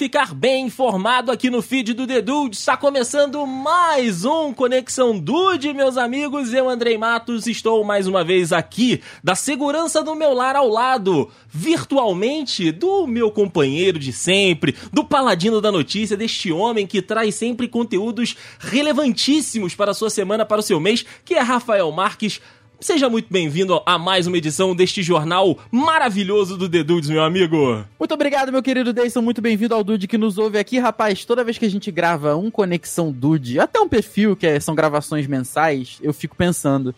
ficar bem informado aqui no feed do The Dude. Está começando mais um Conexão Dude, meus amigos. Eu, Andrei Matos, estou mais uma vez aqui, da segurança do meu lar ao lado, virtualmente, do meu companheiro de sempre, do paladino da notícia, deste homem que traz sempre conteúdos relevantíssimos para a sua semana, para o seu mês, que é Rafael Marques. Seja muito bem-vindo a mais uma edição deste jornal maravilhoso do The Dudes, meu amigo. Muito obrigado, meu querido Deison. Muito bem-vindo ao Dude que nos ouve aqui, rapaz. Toda vez que a gente grava um Conexão Dude, até um perfil, que é- são gravações mensais, eu fico pensando,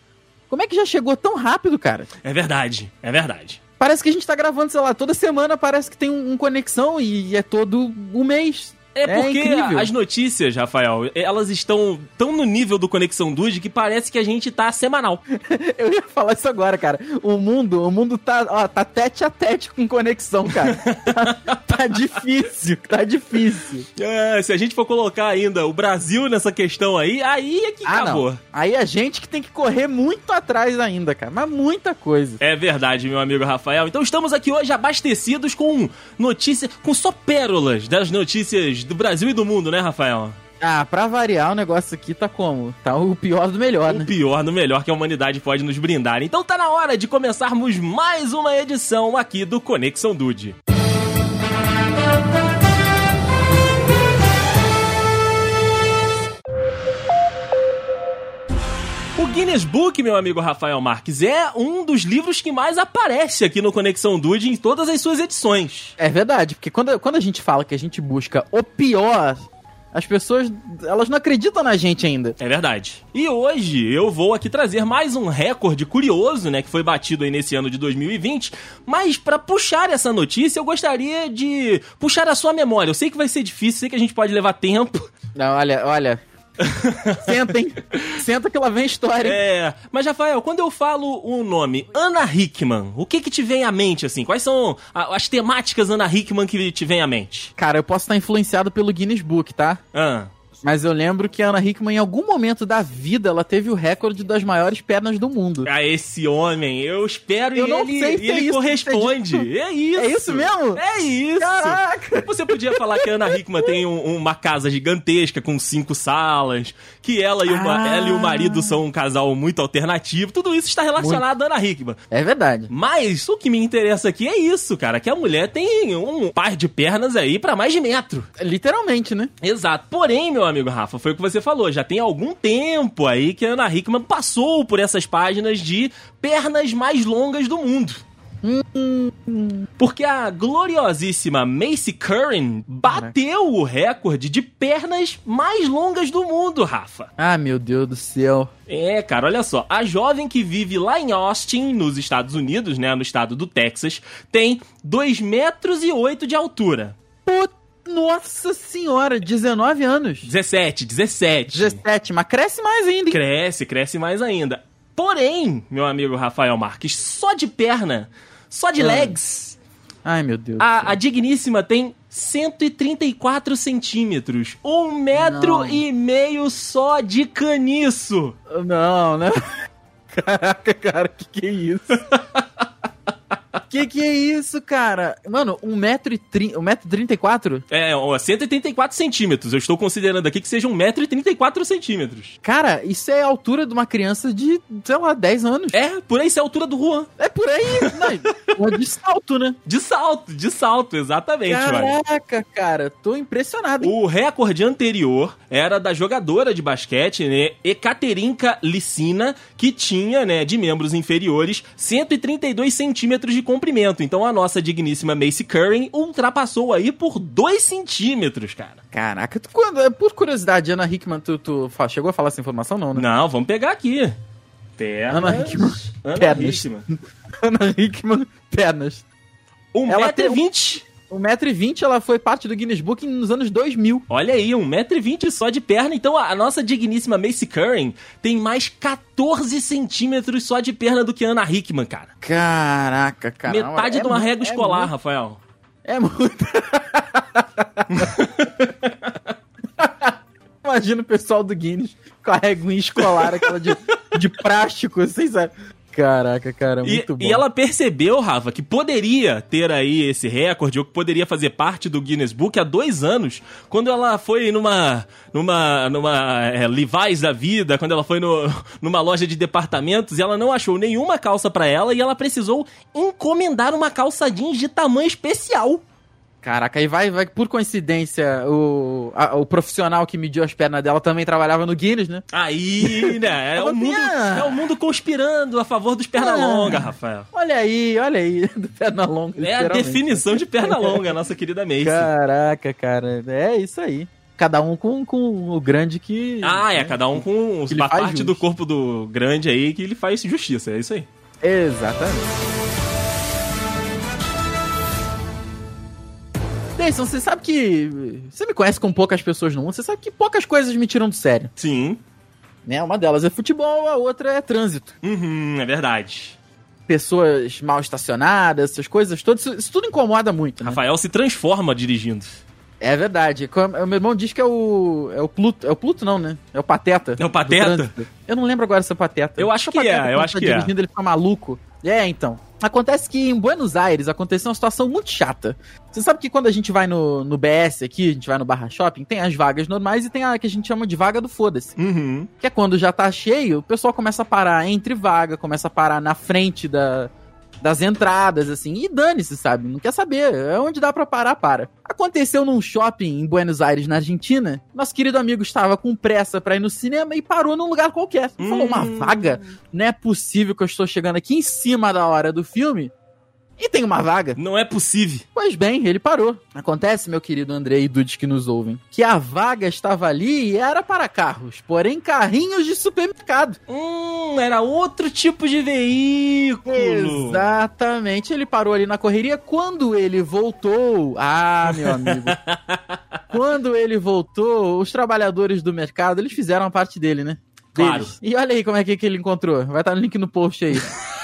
como é que já chegou tão rápido, cara? É verdade, é verdade. Parece que a gente tá gravando, sei lá, toda semana parece que tem um, um Conexão e é todo um mês. É É porque incrível. as notícias, Rafael, elas estão tão no nível do Conexão Dude que parece que a gente tá semanal. Eu ia falar isso agora, cara. O mundo, o mundo tá, ó, tá tete a tete com conexão, cara. tá, tá difícil, tá difícil. É, se a gente for colocar ainda o Brasil nessa questão aí, aí é que acabou. não. Aí a gente que tem que correr muito atrás ainda, cara. Mas muita coisa. É verdade, meu amigo Rafael. Então estamos aqui hoje abastecidos com notícias, com só pérolas das notícias do Brasil e do mundo, né, Rafael? Ah, pra variar, o negócio aqui tá como? Tá o pior do melhor, O né? pior do melhor que a humanidade pode nos brindar. Então tá na hora de começarmos mais uma edição aqui do Conexão Dude. Guinness Book, meu amigo Rafael Marques, é um dos livros que mais aparece aqui no Conexão Dude em todas as suas edições. É verdade, porque quando, quando a gente fala que a gente busca o pior, as pessoas, elas não acreditam na gente ainda. É verdade. E hoje eu vou aqui trazer mais um recorde curioso, né, que foi batido aí nesse ano de 2020. Mas pra puxar essa notícia, eu gostaria de puxar a sua memória. Eu sei que vai ser difícil, sei que a gente pode levar tempo. Não, olha, olha. Senta, hein? Senta que lá vem a história. hein? É, mas Rafael, quando eu falo o nome Ana Hickman, o que que te vem à mente assim? Quais são as temáticas Ana Hickman que te vem à mente? Cara, eu posso estar influenciado pelo Guinness Book, tá? Ah, Mas eu lembro que a Ana Hickman, em algum momento da vida, ela teve o recorde das maiores pernas do mundo. a esse homem, eu espero Eu e não ele, sei se e é ele isso que corresponde. É isso. É isso mesmo? É isso. Caraca! Você podia falar que a Ana Hickman tem um- uma casa gigantesca com cinco salas, que ela e, o, ma- Ah. ela e o marido são um casal muito alternativo. Tudo isso está relacionado à Ana Hickman. É verdade. Mas o que me interessa aqui é isso, cara, que a mulher tem um par de pernas aí pra mais de metro. Literalmente, né? Exato. Porém, meu amigo Rafa, foi o que você falou, já tem algum tempo aí que a Ana Hickman passou por essas páginas de pernas mais longas do mundo. Porque a gloriosíssima Macy Curran bateu o recorde de pernas mais longas do mundo, Rafa. Ah, meu Deus do céu. É, cara, olha só. A jovem que vive lá em Austin, nos Estados Unidos, né, no estado do Texas, tem 2 metros e 8 de altura. Nossa senhora, 19 anos. 17, 17. 17, mas cresce mais ainda, hein? Cresce, cresce mais ainda. Porém, meu amigo Rafael Marques, só de perna, só de Ah. legs, Ai, meu Deus. a, a digníssima tem 134 centímetros. Um metro Não. e meio só de caniço. Não, né? Caraca, cara, que que é isso? que que é isso, cara? Mano, 1,34m? 1,34m? É, ó, 134 centímetros. Eu estou considerando aqui que seja 1,34m centímetros. Cara, isso é a altura de uma criança de, sei lá, 10 anos. É, por aí isso é a altura do Juan. É por aí, não, de salto, né? De salto, de salto, exatamente. Caraca, cara, tô impressionado. hein? O recorde anterior era da jogadora de basquete, né, Ekaterinka Licina, que tinha, né, de membros inferiores, 132 centímetros de comprimento. Então a nossa digníssima Macy Curran ultrapassou aí por 2 centímetros, cara. Caraca, tu, quando, por curiosidade, Ana Hickman, tu, tu chegou a falar essa informação, não, né? Não, vamos pegar aqui. Pernas. Ana Hickman. Ana Pernas. Hickman. Ana Hickman, pernas. Ela tem um- 1,20m. 1,20m, ela foi parte do Guinness Book nos anos 2000. Olha aí, 1,20m só de perna. Então a nossa digníssima Macy Curran tem mais 14 centímetros só de perna do que a Ana Hickman, cara. Caraca, cara. Metade é de uma mu- régua é escolar, muito- Rafael. É muito. Imagina o pessoal do Guinness com a reguinha escolar, aquela de, de plástico, assim, sabe? Caraca, cara, E, muito bom. e ela percebeu, Rafa, que poderia ter aí esse recorde, ou que poderia fazer parte do Guinness Book há dois anos, quando ela foi numa. numa. numa é, Levi's da vida, quando ela foi no, numa loja de departamentos, e ela não achou nenhuma calça pra ela e ela precisou encomendar uma calça jeans de tamanho especial. Caraca, aí vai, vai, por coincidência, o, a- o profissional que mediu as pernas dela também trabalhava no Guinness, né? Aí, né? É o mundo, é o mundo conspirando a favor dos perna Ah. longa, Rafael. Olha aí, olha aí, do perna longa. É a definição de perna longa, nossa querida Macy. Caraca, cara, é isso aí. Cada um com, com o grande que. Ah, é, cada um com faz parte do corpo do grande aí que ele faz justiça, é isso aí. Exatamente. Deison, você sabe que. Você me conhece com poucas pessoas no mundo, você sabe que poucas coisas me tiram do sério. Sim. Né? Uma delas é futebol, a outra é trânsito. Uhum, é verdade. Pessoas mal estacionadas, essas coisas todas, isso, isso tudo incomoda muito, né? Rafael se transforma dirigindo. É verdade. O meu irmão diz que é o. É o Pluto. É o Pluto, não, né? É o Pateta. É o Pateta? Eu não lembro agora se é o Pateta. Eu acho que que é, eu acho tá que é. dirigindo, ele fica maluco. É, então. Acontece que em Buenos Aires aconteceu uma situação muito chata. Você sabe que quando a gente vai no, no BS aqui, a gente vai no Barra Shopping, tem as vagas normais e tem a que a gente chama de vaga do foda-se. Uhum. Que é quando já tá cheio, o pessoal começa a parar entre vaga, começa a parar na frente da, das entradas, assim, e dane-se, sabe? Não quer saber, é onde dá pra parar, para. Aconteceu num shopping em Buenos Aires, na Argentina, nosso querido amigo estava com pressa pra ir no cinema e parou num lugar qualquer. Falou, uma Hum. vaga? Não é possível que eu estou chegando aqui em cima da hora do filme e tem uma vaga. Não é possível. Pois bem, ele parou. Acontece, meu querido André e Dudes que nos ouvem, que a vaga estava ali e era para carros, porém carrinhos de supermercado. Hum, era outro tipo de veículo. Exatamente, ele parou ali na correria. Quando ele voltou, ah, meu amigo, quando ele voltou, os trabalhadores do mercado, eles fizeram a parte dele, né? Claro. E olha aí como é que, que ele encontrou. Vai estar no link no post aí.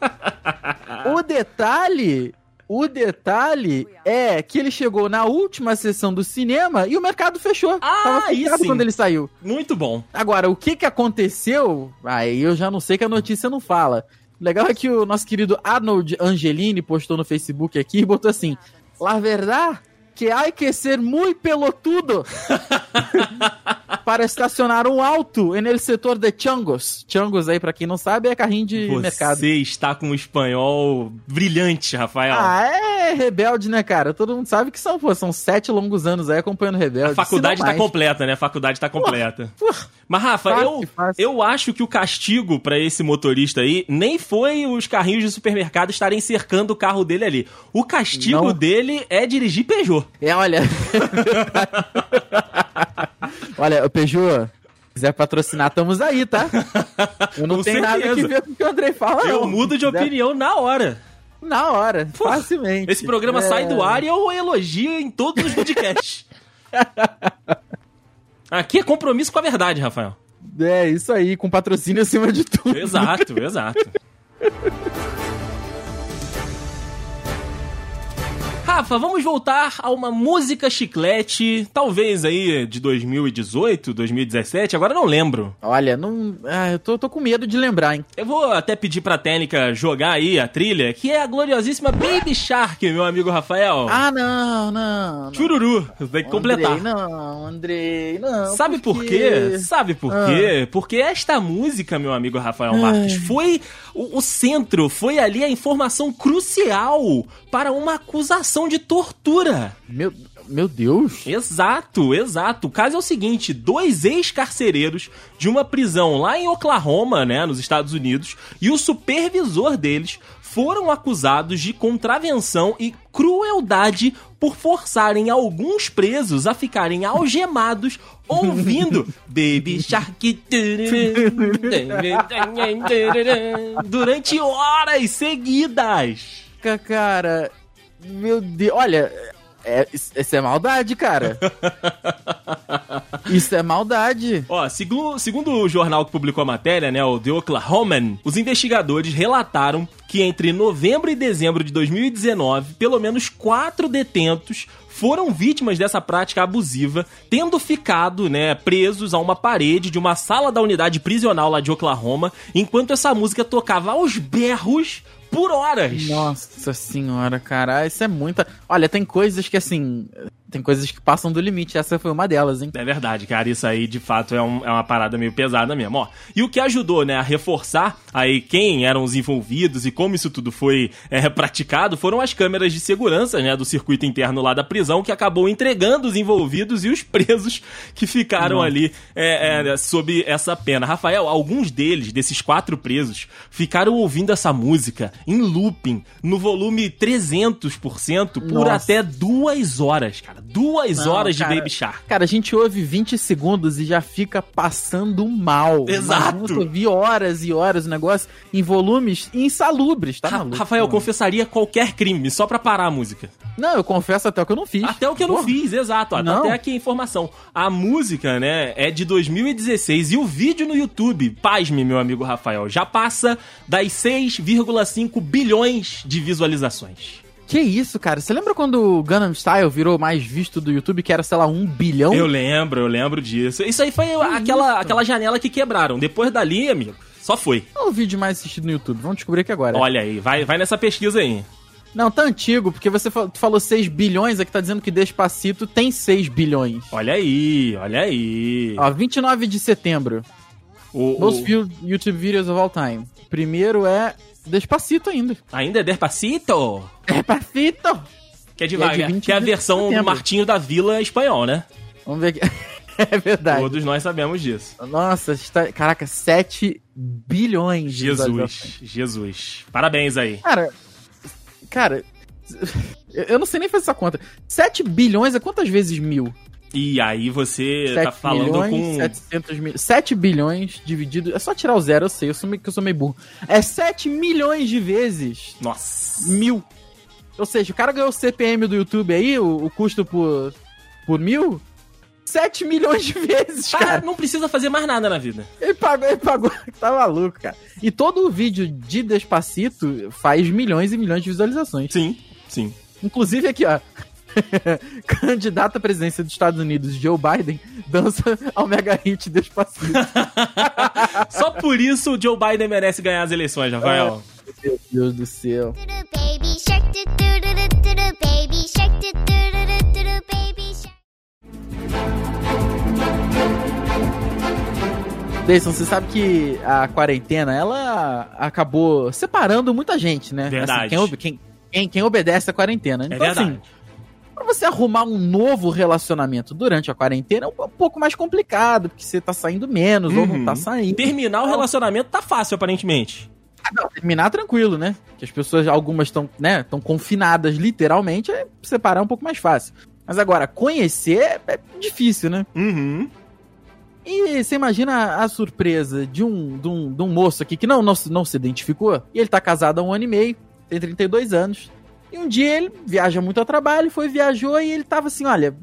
o detalhe, o detalhe é que ele chegou na última sessão do cinema e o mercado fechou. Ah, Tava aí fechado quando ele saiu. Muito bom. Agora, o que que aconteceu? Aí eu já não sei que a notícia não fala. O legal é que o nosso querido Arnold Angelini postou no Facebook aqui e botou assim: La verdad que hay que ser muy pelotudo para estacionar um auto en el setor de changos. Changos aí, pra quem não sabe, é carrinho de Você mercado. está com um espanhol brilhante, Rafael. Ah, é rebelde, né, cara? Todo mundo sabe que são, pô, são sete longos anos aí acompanhando rebelde. A faculdade tá completa, né? A faculdade tá completa. Pô, Mas, Rafa, Fácil, eu, fácil. eu acho que o castigo pra esse motorista aí nem foi os carrinhos de supermercado estarem cercando o carro dele ali. O castigo Não. dele é dirigir Peugeot. É, olha. olha, o Peugeot, se quiser patrocinar, estamos aí, tá? Eu não Com tenho nada que ver com o que o Andrei fala, Eu não. mudo de quiser- opinião na hora. Na hora, facilmente. Esse programa É. sai do ar e eu elogio em todos os podcasts. Aqui é compromisso com a verdade, Rafael. É, isso aí, com patrocínio acima de tudo. Exato, exato. Rafa, vamos voltar a uma música chiclete, talvez aí de 2018, 2017, agora não lembro. Olha, não. Ah, eu tô, tô com medo de lembrar, hein? Eu vou até pedir pra técnica jogar aí a trilha, que é a gloriosíssima Baby Shark, meu amigo Rafael. Ah, não, não. não. Chururu, tem que completar. Andrei, não, Andrei, não. Sabe por porque- quê? Sabe por Ah. quê? Porque esta música, meu amigo Rafael Marques, foi o, o centro, foi ali a informação crucial para uma acusação de tortura. Meu, meu Deus. Exato, exato. O caso é o seguinte: dois ex-carcereiros de uma prisão lá em Oklahoma, né, nos Estados Unidos, e o supervisor deles foram acusados de contravenção e crueldade por forçarem alguns presos a ficarem algemados ouvindo Baby Shark durante horas seguidas. Ca- Cara, meu Deus. Olha, É, isso é maldade, cara. isso é maldade. Ó, segundo, segundo o jornal que publicou a matéria, né, o The Oklahoman, os investigadores relataram que entre novembro e dezembro de 2019, pelo menos quatro detentos foram vítimas dessa prática abusiva, tendo ficado, né, presos a uma parede de uma sala da unidade prisional lá de Oklahoma, enquanto essa música tocava aos berros por horas. Nossa senhora, cara, isso é muita. Olha, tem coisas que assim, tem coisas que passam do limite. Essa foi uma delas, hein? É verdade, cara. Isso aí, de fato, é, um, é uma parada meio pesada mesmo. Ó, e o que ajudou, né, a reforçar aí quem eram os envolvidos e como isso tudo foi é, praticado foram as câmeras de segurança, né, do circuito interno lá da prisão, que acabou entregando os envolvidos e os presos que ficaram Nossa. ali é, é, sob essa pena. Rafael, alguns deles, desses quatro presos, ficaram ouvindo essa música em looping, no volume 300%, por Nossa. até duas horas, cara. Duas Não, horas cara, de Baby Shark. Cara, a gente ouve 20 segundos e já fica passando mal. Exato. Eu ouvi horas e horas o negócio em volumes insalubres, tá maluco? Rafael, eu confessaria qualquer crime só pra parar a música. Não, eu confesso até o que eu não fiz. Até o que eu Porra. não fiz, exato. Ó, não. Até aqui a informação. A música, né, é de 2016 e o vídeo no YouTube, pasme, meu amigo Rafael, já passa das 6,5 bilhões de visualizações. Que isso, cara? Você lembra quando o Gangnam Style virou mais visto do YouTube, que era, sei lá, um bilhão? Eu lembro, eu lembro disso. Isso aí foi aquela, aquela janela que quebraram. Depois dali, amigo, só foi. Qual o vídeo mais assistido no YouTube? Vamos descobrir aqui agora. Olha aí, vai, vai nessa pesquisa aí. Não, tá antigo, porque você falou 6 bilhões, aqui tá dizendo que Despacito tem 6 bilhões. Olha aí, olha aí. Ó, 29 de setembro. O, Most o... viewed YouTube videos of all time. Primeiro é Despacito ainda. Ainda é Despacito? Despacito! Que é, de, é, de que é a versão do Martinho da Vila espanhol, né? Vamos ver aqui. é verdade. Todos nós sabemos disso. Nossa, está, caraca, 7 bilhões de Jesus, Jesus. Parabéns aí. Cara, cara, eu não sei nem fazer essa conta. 7 bilhões é quantas vezes mil? E aí você tá falando milhões, com... 700 mil... 7 bilhões dividido... É só tirar o zero, eu sei, eu sou meio, eu sou meio burro. É 7 milhões de vezes... Nossa. Mil. Ou seja, o cara ganhou o CPM do YouTube aí, o, o custo por, por mil... 7 milhões de vezes, cara. cara. Não precisa fazer mais nada na vida. Ele pagou, ele pagou. Tá maluco, cara. E todo o vídeo de Despacito faz milhões e milhões de visualizações. Sim, sim. Inclusive aqui, ó. Candidato à presidência dos Estados Unidos, Joe Biden, dança ao mega hit Despacito. Só por isso o Joe Biden merece ganhar as eleições, Rafael. meu Deus do céu. Deison, você sabe que a quarentena, ela acabou separando muita gente, né? Verdade. Assim, quem, quem, quem, obedece a quarentena. É então, é verdade. Assim, Pra você arrumar um novo relacionamento durante a quarentena é um pouco mais complicado, porque você tá saindo menos uhum. ou não tá uhum. saindo. Terminar o relacionamento tá fácil, aparentemente. Ah, não, terminar tranquilo, né? Que as pessoas, algumas estão, né, estão confinadas literalmente, é separar um pouco mais fácil. Mas agora, conhecer é difícil, né? Uhum. E você imagina a surpresa de um, de um, de um moço aqui que não, não, não se identificou, e ele tá casado há um ano e meio, tem 32 anos, e um dia ele viaja muito a trabalho, foi, viajou e ele tava assim: olha,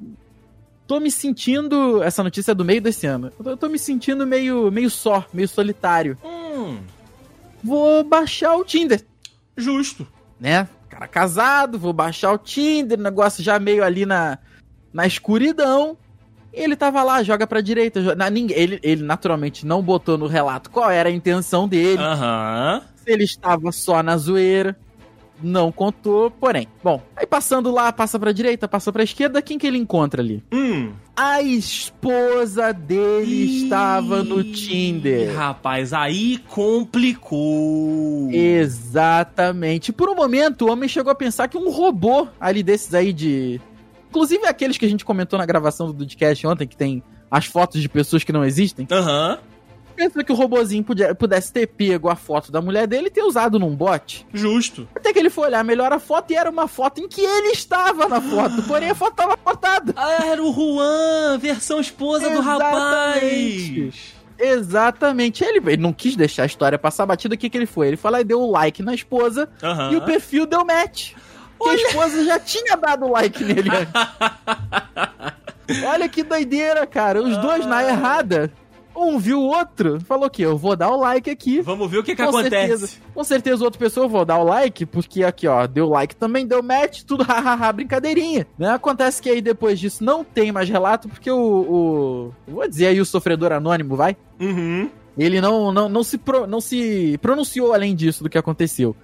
tô me sentindo. Essa notícia é do meio desse ano. Eu tô me sentindo meio, meio só, meio solitário. Hum. Vou baixar o Tinder. Justo. Né? Cara casado, vou baixar o Tinder, negócio já meio ali na, na escuridão. Ele tava lá, joga pra direita. Na, ninguém, ele, ele naturalmente não botou no relato qual era a intenção dele. Aham. Uhum. Se ele estava só na zoeira não contou, porém. Bom, aí passando lá, passa pra direita, passa pra esquerda, quem que ele encontra ali? Hum. A esposa dele Ih, estava no Tinder. Rapaz, aí complicou. Exatamente. Por um momento, o homem chegou a pensar que um robô ali desses aí de. Inclusive aqueles que a gente comentou na gravação do podcast ontem, que tem as fotos de pessoas que não existem. Aham. Uhum pensa que o robozinho pudesse ter pego a foto da mulher dele e ter usado num bot. Justo. Até que ele foi olhar melhor a foto e era uma foto em que ele estava na foto, porém a foto estava cortada. Ah, era o Juan, versão esposa Exatamente. do rapaz. Exatamente. Ele, ele, não quis deixar a história passar batida. O que, que ele foi? Ele foi lá e deu o like na esposa uhum. e o perfil deu match. que a esposa já tinha dado like nele antes. Olha que doideira, cara. Os dois na errada. Um viu o outro, falou que eu vou dar o like aqui. Vamos ver o que, que com acontece. Certeza, com certeza, outra pessoa eu vou dar o like, porque aqui, ó, deu like também, deu match, tudo hahaha, brincadeirinha. Né? Acontece que aí depois disso não tem mais relato, porque o. o vou dizer aí o sofredor anônimo, vai? Uhum. Ele não, não, não, se pro, não se pronunciou além disso do que aconteceu.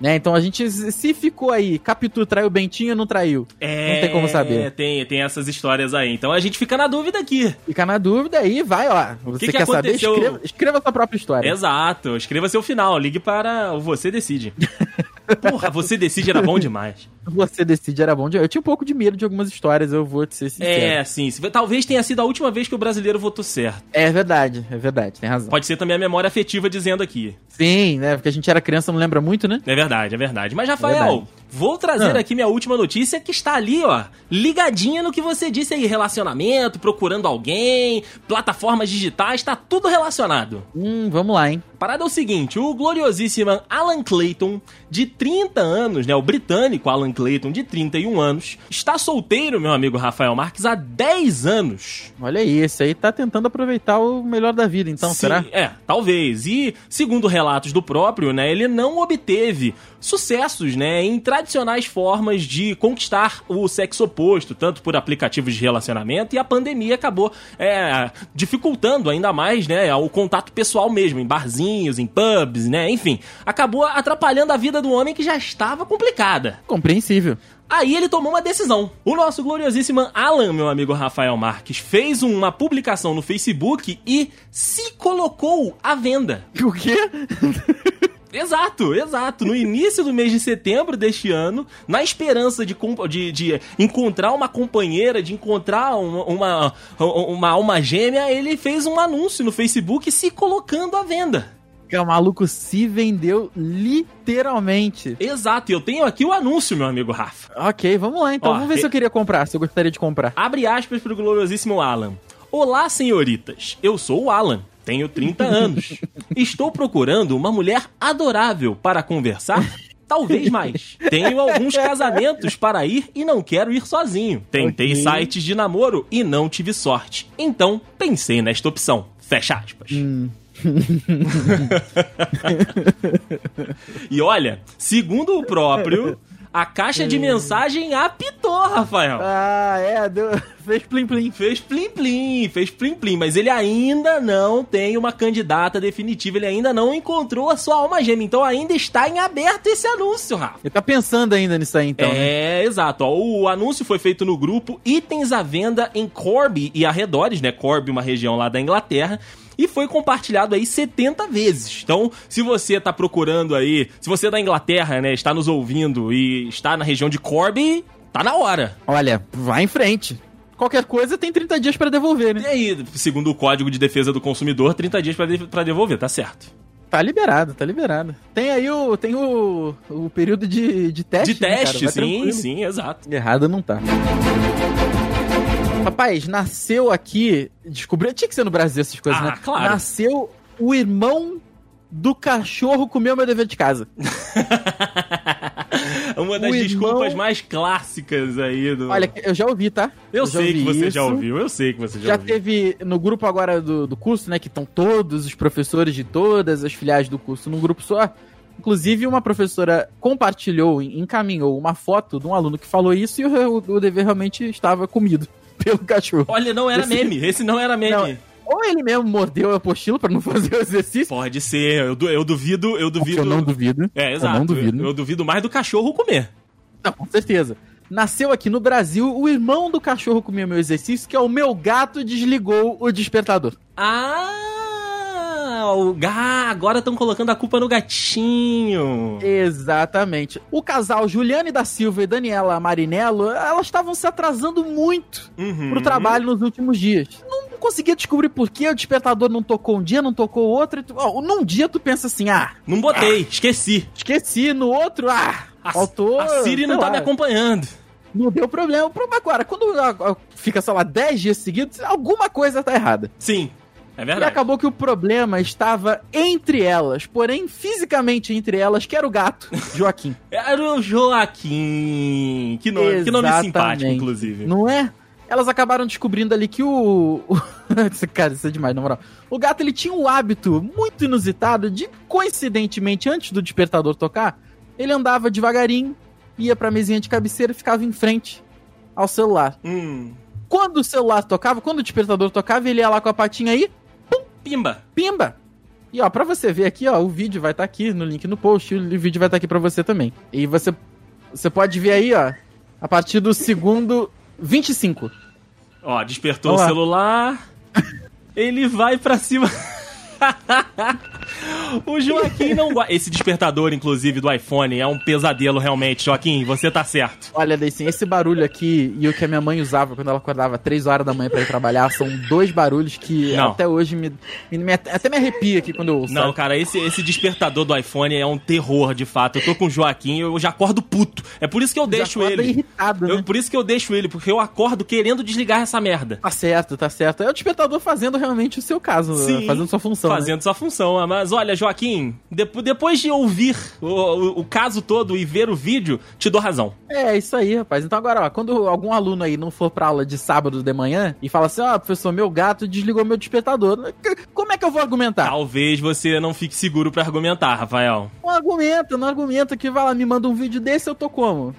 Né? Então a gente, se ficou aí, Capitu traiu o Bentinho ou não traiu? É, Não tem como saber. Tem, tem essas histórias aí. Então a gente fica na dúvida aqui. Fica na dúvida aí, vai, ó. Você que quer saber? aconteceu? Escreva, escreva sua própria história. Exato. Escreva seu final. Ligue para Você Decide. Porra, Você Decide era bom demais. Você decide, era bom. de- Eu tinha um pouco de medo de algumas histórias, eu vou te ser sincero. É, sim. Talvez tenha sido a última vez que o brasileiro votou certo. É verdade, é verdade, tem razão. Pode ser também a memória afetiva dizendo aqui. Sim, né? Porque a gente era criança, não lembra muito, né? É verdade, é verdade. Mas, Rafael, Verdade. Vou trazer Ah. aqui minha última notícia que está ali, ó, ligadinha no que você disse aí, relacionamento, procurando alguém, plataformas digitais, tá tudo relacionado. Hum, vamos lá, hein? A parada é o seguinte, o gloriosíssimo Alan Clayton, de 30 anos, né, o britânico Alan Clayton, de 31 anos, está solteiro, meu amigo Rafael Marques, há 10 anos. Olha aí, esse aí tá tentando aproveitar o melhor da vida, então, Sim, será? É, talvez. E, segundo relatos do próprio, né, ele não obteve sucessos, né, em tradicionais formas de conquistar o sexo oposto, tanto por aplicativos de relacionamento, e a pandemia acabou é, dificultando ainda mais, né, o contato pessoal mesmo, em barzinhos, em pubs, né, enfim. Acabou atrapalhando a vida do homem que já estava complicada. Compreensível. Aí ele tomou uma decisão. O nosso gloriosíssimo Alan, meu amigo Rafael Marques, fez uma publicação no Facebook e se colocou à venda. O quê? Exato, exato. No início do mês de setembro deste ano, na esperança de, de, de encontrar uma companheira, de encontrar uma, uma, uma alma gêmea, ele fez um anúncio no Facebook se colocando à venda. O maluco se vendeu literalmente. Exato, e eu tenho aqui o anúncio, meu amigo Rafa. Ok, vamos lá então. Ó, vamos ver e- se eu queria comprar, se eu gostaria de comprar. Abre aspas pro gloriosíssimo Alan. Olá, senhoritas. Eu sou o Alan. Tenho 30 anos. Estou procurando uma mulher adorável para conversar. Talvez mais. Tenho alguns casamentos para ir e não quero ir sozinho. Tentei Ok. sites de namoro e não tive sorte. Então, pensei nesta opção. Fecha aspas. e olha, segundo o próprio, a caixa de mensagem apitou, Rafael. Ah, é, deu... fez plim plim. Fez plim plim, fez plim plim, mas ele ainda não tem uma candidata definitiva, ele ainda não encontrou a sua alma gêmea, então ainda está em aberto esse anúncio, Rafa. Ele tá pensando ainda nisso aí, então. né? é, exato. Ó, o anúncio foi feito no grupo Itens à Venda em Corby e arredores, né? Corby, uma região lá da Inglaterra. E foi compartilhado aí 70 vezes. Então, se você tá procurando aí, se você é da Inglaterra, né, está nos ouvindo e está na região de Corby, tá na hora. Olha, vai em frente. Qualquer coisa tem 30 dias pra devolver, E né? aí, segundo o Código de Defesa do Consumidor, 30 dias pra de- devolver, tá certo. Tá liberado, tá liberado. Tem aí o, tem o, o período de, de teste. De né, cara? teste, Vai sim, tranquilo. sim, exato. Errado não tá. Rapaz, nasceu aqui. Descobriu. Tinha que ser no Brasil essas coisas, Ah, né? claro. Nasceu o irmão do cachorro comeu meu dever de casa. Uma das O desculpas irmão- mais clássicas aí do. Olha, eu já ouvi, tá? eu já sei que você já isso. ouviu, eu sei que você já, Já ouviu. teve no grupo agora do, do curso, né? Que estão todos os professores de todas as filiais do curso num grupo só. Inclusive, uma professora compartilhou, encaminhou uma foto de um aluno que falou isso e o, o dever realmente estava comido pelo cachorro. Olha, não era Esse- meme, esse não era meme. Não, Ou ele mesmo mordeu a apostila pra não fazer o exercício. Pode ser, eu, eu duvido, eu duvido. Eu não duvido. É, Eu exato. não duvido. Eu, eu duvido mais do cachorro comer. Não, com certeza. Nasceu aqui no Brasil, o irmão do cachorro comeu meu exercício, que é o meu gato desligou o despertador. Ah, o agora estão colocando a culpa no gatinho. Exatamente. O casal Juliane da Silva e Daniela Marinello, elas estavam se atrasando muito Uhum. pro trabalho nos últimos dias. Não conseguia descobrir por que o despertador não tocou um dia, não tocou outro. tu- ó, num dia tu pensa assim, ah, Não botei, esqueci. esqueci. No outro, ah, A, faltou... a Siri não tá lá. me acompanhando. Não deu problema. Agora, quando ah, ah, fica, sei lá, 10 dias seguidos, alguma coisa tá errada. Sim. É E verdade. acabou que o problema estava entre elas, porém fisicamente entre elas, que era o gato, Joaquim. Era o Joaquim. Que nome, que nome simpático, inclusive. Não é? Elas acabaram descobrindo ali que o. Cara, isso é demais, na moral. O gato ele tinha o hábito muito inusitado de, coincidentemente, antes do despertador tocar, ele andava devagarinho, ia pra mesinha de cabeceira e ficava em frente ao celular. Hum. Quando o celular tocava, quando o despertador tocava, ele ia lá com a patinha aí, Pimba. pimba! E ó, pra você ver aqui, ó, o vídeo vai estar aqui no link no post, e o vídeo vai estar aqui pra você também. E você, você pode ver aí, ó, a partir do segundo 25. Ó, despertou Olha o celular. Ele vai pra cima. o Joaquim não guarda. Esse despertador, inclusive, do iPhone é um pesadelo, realmente. Joaquim, você tá certo. Olha, Deicin, esse barulho aqui e o que a minha mãe usava quando ela acordava 3 horas da manhã pra ir trabalhar são dois barulhos que Não. até hoje me, me- me- até me arrepia aqui quando eu ouço. Não, sabe? cara, esse, esse despertador do iPhone é um terror, de fato. Eu tô com o Joaquim, eu já acordo puto. É por isso que eu Já deixo ele. irritado, né? Eu- por isso que eu deixo ele, porque eu acordo querendo desligar essa merda. Tá certo, tá certo. É o despertador fazendo realmente o seu caso, Sim, fazendo sua função. né? Fazendo sua função. Mas olha, Joaquim, depo- depois de ouvir o, o- o caso todo e ver o vídeo, te dou razão. É, isso aí, rapaz. Então agora, ó, quando algum aluno aí não for pra aula de sábado de manhã e fala assim, ó, professor, meu gato desligou meu despertador, como é que eu vou argumentar? Talvez você não fique seguro pra argumentar, Rafael. Não argumenta, não argumenta que vai lá, me manda um vídeo desse, eu tô como?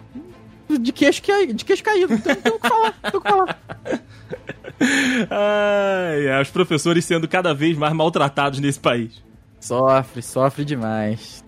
De queixo, ca... de queixo caído, então tem o que falar, tem o que falar. Ai, os professores sendo cada vez mais maltratados nesse país. Sofre, sofre demais.